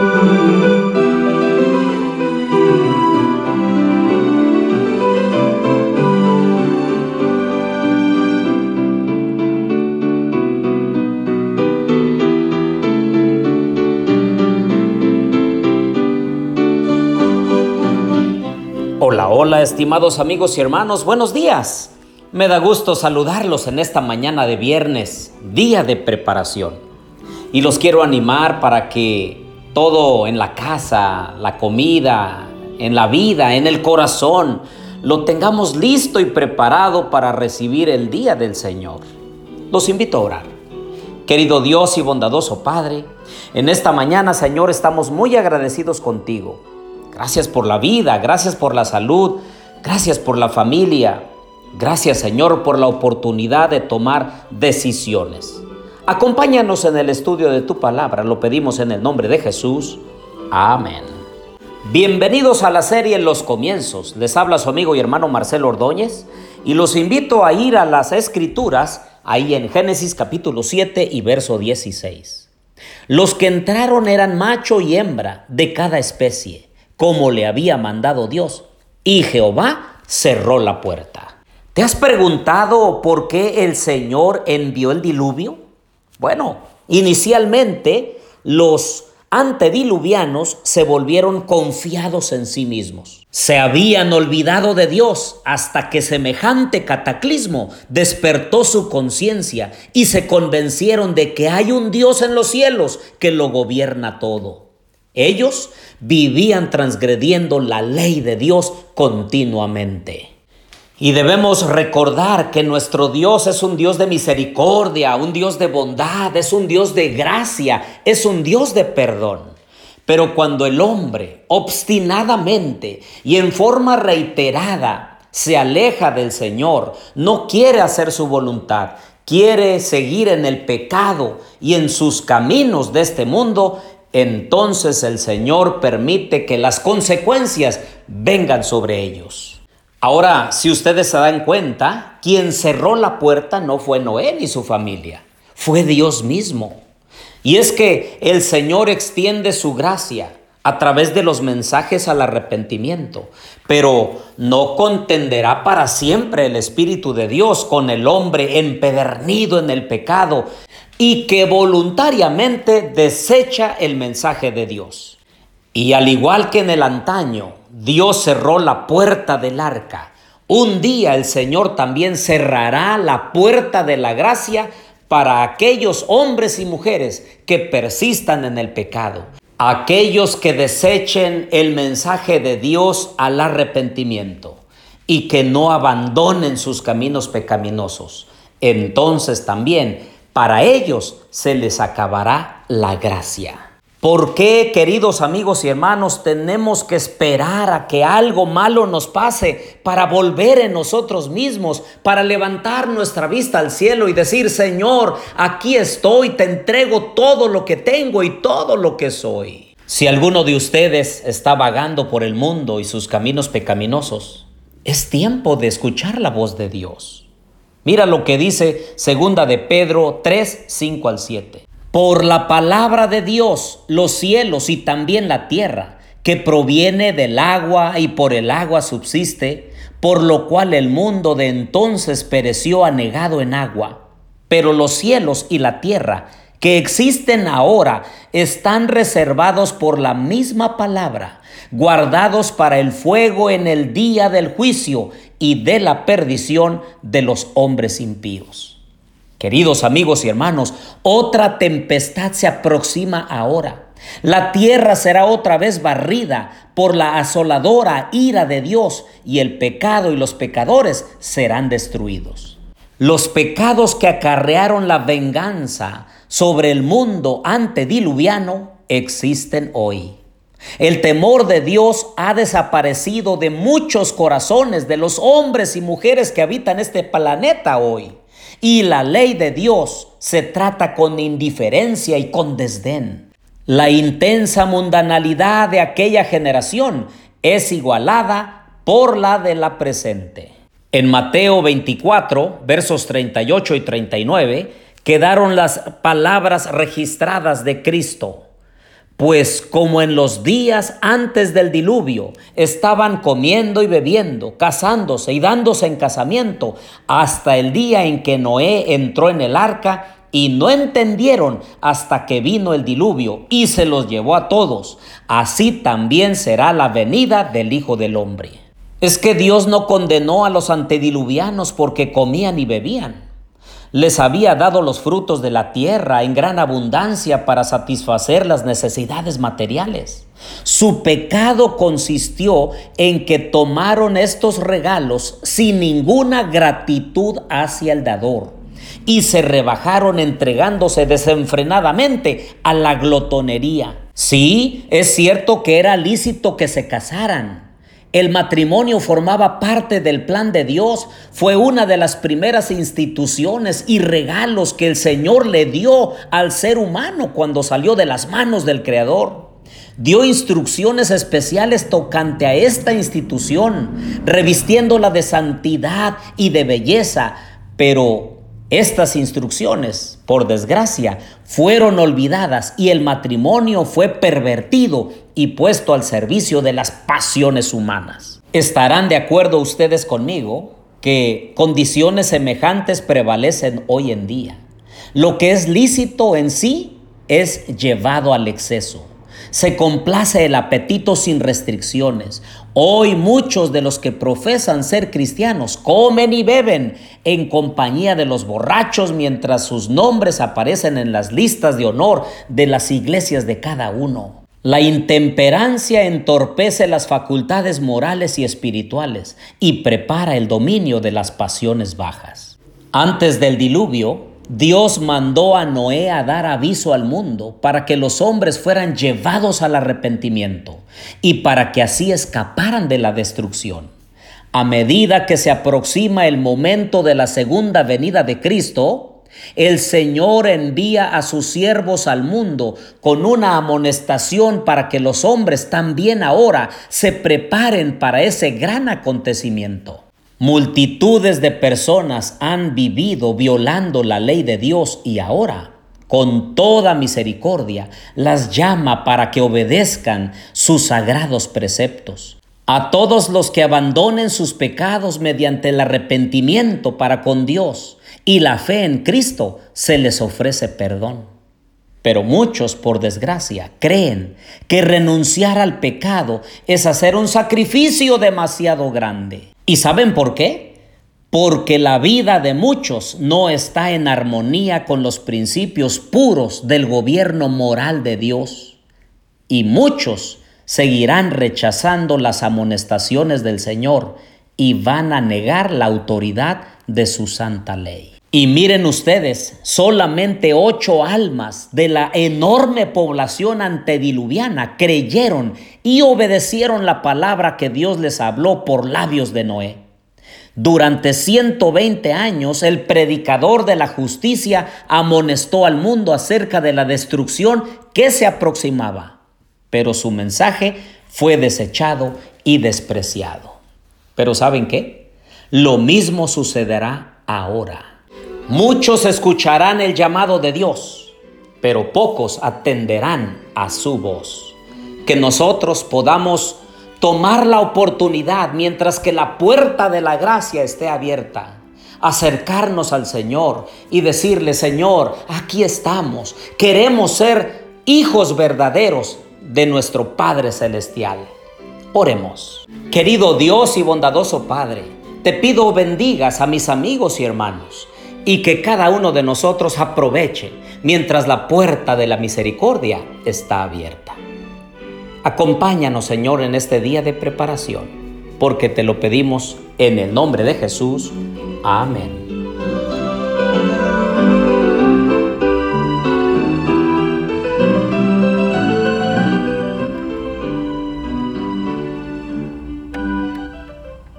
Hola, hola, estimados amigos y hermanos, buenos días. Me da gusto saludarlos en esta mañana de viernes, día de preparación. Y los quiero animar para que todo en la casa, la comida, en la vida, en el corazón, lo tengamos listo y preparado para recibir el día del Señor. Los invito a orar. Querido Dios y bondadoso Padre, en esta mañana, Señor, estamos muy agradecidos contigo Gracias por la vida, gracias por la salud, gracias por la familia. Gracias Señor por la oportunidad de tomar decisiones. Acompáñanos en el estudio de tu palabra, lo pedimos en el nombre de Jesús. Amén. Bienvenidos a la serie Los Comienzos. Les habla su amigo y hermano Marcelo Ordóñez y los invito a ir a las escrituras ahí en Génesis capítulo 7 y verso 16. Los que entraron eran macho y hembra de cada especie como le había mandado Dios, y Jehová cerró la puerta. ¿Te has preguntado por qué el Señor envió el diluvio? Bueno, inicialmente los antediluvianos se volvieron confiados en sí mismos. Se habían olvidado de Dios hasta que semejante cataclismo despertó su conciencia y se convencieron de que hay un Dios en los cielos que lo gobierna todo. Ellos vivían transgrediendo la ley de Dios continuamente. Y debemos recordar que nuestro Dios es un Dios de misericordia, un Dios de bondad, es un Dios de gracia, es un Dios de perdón. Pero cuando el hombre obstinadamente y en forma reiterada se aleja del Señor, no quiere hacer su voluntad, quiere seguir en el pecado y en sus caminos de este mundo, entonces el Señor permite que las consecuencias vengan sobre ellos. Ahora, si ustedes se dan cuenta, quien cerró la puerta no fue Noé ni su familia, fue Dios mismo. Y es que el Señor extiende su gracia a través de los mensajes al arrepentimiento, pero no contenderá para siempre el Espíritu de Dios con el hombre empedernido en el pecado y que voluntariamente desecha el mensaje de Dios. Y al igual que en el antaño, Dios cerró la puerta del arca. Un día el Señor también cerrará la puerta de la gracia para aquellos hombres y mujeres que persistan en el pecado, aquellos que desechen el mensaje de Dios al arrepentimiento y que no abandonen sus caminos pecaminosos. Entonces también para ellos se les acabará la gracia. ¿Por qué, queridos amigos y hermanos, tenemos que esperar a que algo malo nos pase para volver en nosotros mismos, para levantar nuestra vista al cielo y decir, Señor, aquí estoy, te entrego todo lo que tengo y todo lo que soy? Si alguno de ustedes está vagando por el mundo y sus caminos pecaminosos, es tiempo de escuchar la voz de Dios. Mira lo que dice segunda de Pedro 3, 5 al 7. Por la palabra de Dios, los cielos y también la tierra, que proviene del agua y por el agua subsiste, por lo cual el mundo de entonces pereció anegado en agua. Pero los cielos y la tierra que existen ahora están reservados por la misma palabra, guardados para el fuego en el día del juicio y de la perdición de los hombres impíos. Queridos amigos y hermanos, otra tempestad se aproxima ahora. La tierra será otra vez barrida por la asoladora ira de Dios y el pecado y los pecadores serán destruidos. Los pecados que acarrearon la venganza sobre el mundo antediluviano existen hoy. El temor de Dios ha desaparecido de muchos corazones de los hombres y mujeres que habitan este planeta hoy. Y la ley de Dios se trata con indiferencia y con desdén. La intensa mundanalidad de aquella generación es igualada por la de la presente. En Mateo 24, versos 38 y 39, quedaron las palabras registradas de Cristo. Pues como en los días antes del diluvio estaban comiendo y bebiendo, casándose y dándose en casamiento, hasta el día en que Noé entró en el arca y no entendieron hasta que vino el diluvio y se los llevó a todos. Así también será la venida del Hijo del Hombre. Es que Dios no condenó a los antediluvianos porque comían y bebían les había dado los frutos de la tierra en gran abundancia para satisfacer las necesidades materiales. Su pecado consistió en que tomaron estos regalos sin ninguna gratitud hacia el dador y se rebajaron entregándose desenfrenadamente a la glotonería. Sí, es cierto que era lícito que se casaran, el matrimonio formaba parte del plan de Dios, fue una de las primeras instituciones y regalos que el Señor le dio al ser humano cuando salió de las manos del Creador. Dio instrucciones especiales tocante a esta institución, revistiéndola de santidad y de belleza, pero estas instrucciones, por desgracia, fueron olvidadas y el matrimonio fue pervertido y puesto al servicio de las pasiones humanas. ¿Estarán de acuerdo ustedes conmigo que condiciones semejantes prevalecen hoy en día? Lo que es lícito en sí es llevado al exceso. Se complace el apetito sin restricciones. Hoy muchos de los que profesan ser cristianos comen y beben en compañía de los borrachos mientras sus nombres aparecen en las listas de honor de las iglesias de cada uno. La intemperancia entorpece las facultades morales y espirituales y prepara el dominio de las pasiones bajas. Antes del diluvio, Dios mandó a Noé a dar aviso al mundo para que los hombres fueran llevados al arrepentimiento y para que así escaparan de la destrucción. A medida que se aproxima el momento de la segunda venida de Cristo, el Señor envía a sus siervos al mundo con una amonestación para que los hombres también ahora se preparen para ese gran acontecimiento. Multitudes de personas han vivido violando la ley de Dios y ahora, con toda misericordia, las llama para que obedezcan sus sagrados preceptos. A todos los que abandonen sus pecados mediante el arrepentimiento para con Dios y la fe en Cristo, se les ofrece perdón. Pero muchos, por desgracia, creen que renunciar al pecado es hacer un sacrificio demasiado grande. ¿Y saben por qué? Porque la vida de muchos no está en armonía con los principios puros del gobierno moral de Dios. Y muchos seguirán rechazando las amonestaciones del Señor y van a negar la autoridad de su santa ley. Y miren ustedes, solamente ocho almas de la enorme población antediluviana creyeron y obedecieron la palabra que Dios les habló por labios de Noé. Durante 120 años el predicador de la justicia amonestó al mundo acerca de la destrucción que se aproximaba, pero su mensaje fue desechado y despreciado. Pero ¿saben qué? Lo mismo sucederá ahora. Muchos escucharán el llamado de Dios, pero pocos atenderán a su voz. Que nosotros podamos tomar la oportunidad mientras que la puerta de la gracia esté abierta, acercarnos al Señor y decirle, Señor, aquí estamos, queremos ser hijos verdaderos de nuestro Padre Celestial. Oremos. Querido Dios y bondadoso Padre, te pido bendigas a mis amigos y hermanos y que cada uno de nosotros aproveche mientras la puerta de la misericordia está abierta. Acompáñanos, Señor, en este día de preparación, porque te lo pedimos en el nombre de Jesús. Amén.